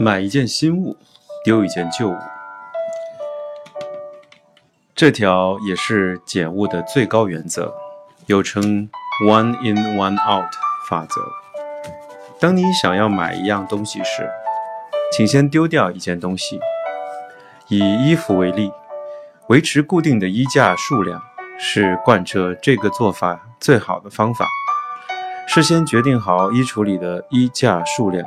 买一件新物，丢一件旧物，这条也是减物的最高原则，又称 “one in one out” 法则。当你想要买一样东西时，请先丢掉一件东西。以衣服为例，维持固定的衣架数量是贯彻这个做法最好的方法。事先决定好衣橱里的衣架数量。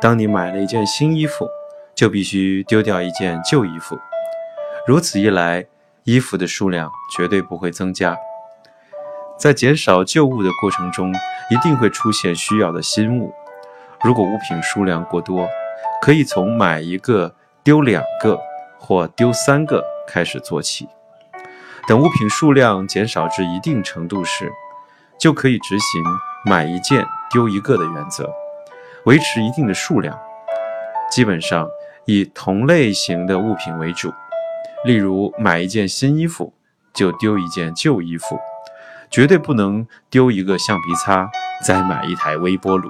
当你买了一件新衣服，就必须丢掉一件旧衣服。如此一来，衣服的数量绝对不会增加。在减少旧物的过程中，一定会出现需要的新物。如果物品数量过多，可以从买一个丢两个或丢三个开始做起。等物品数量减少至一定程度时，就可以执行买一件丢一个的原则。维持一定的数量，基本上以同类型的物品为主。例如买一件新衣服就丢一件旧衣服绝对不能丢一个橡皮擦再买一台微波炉。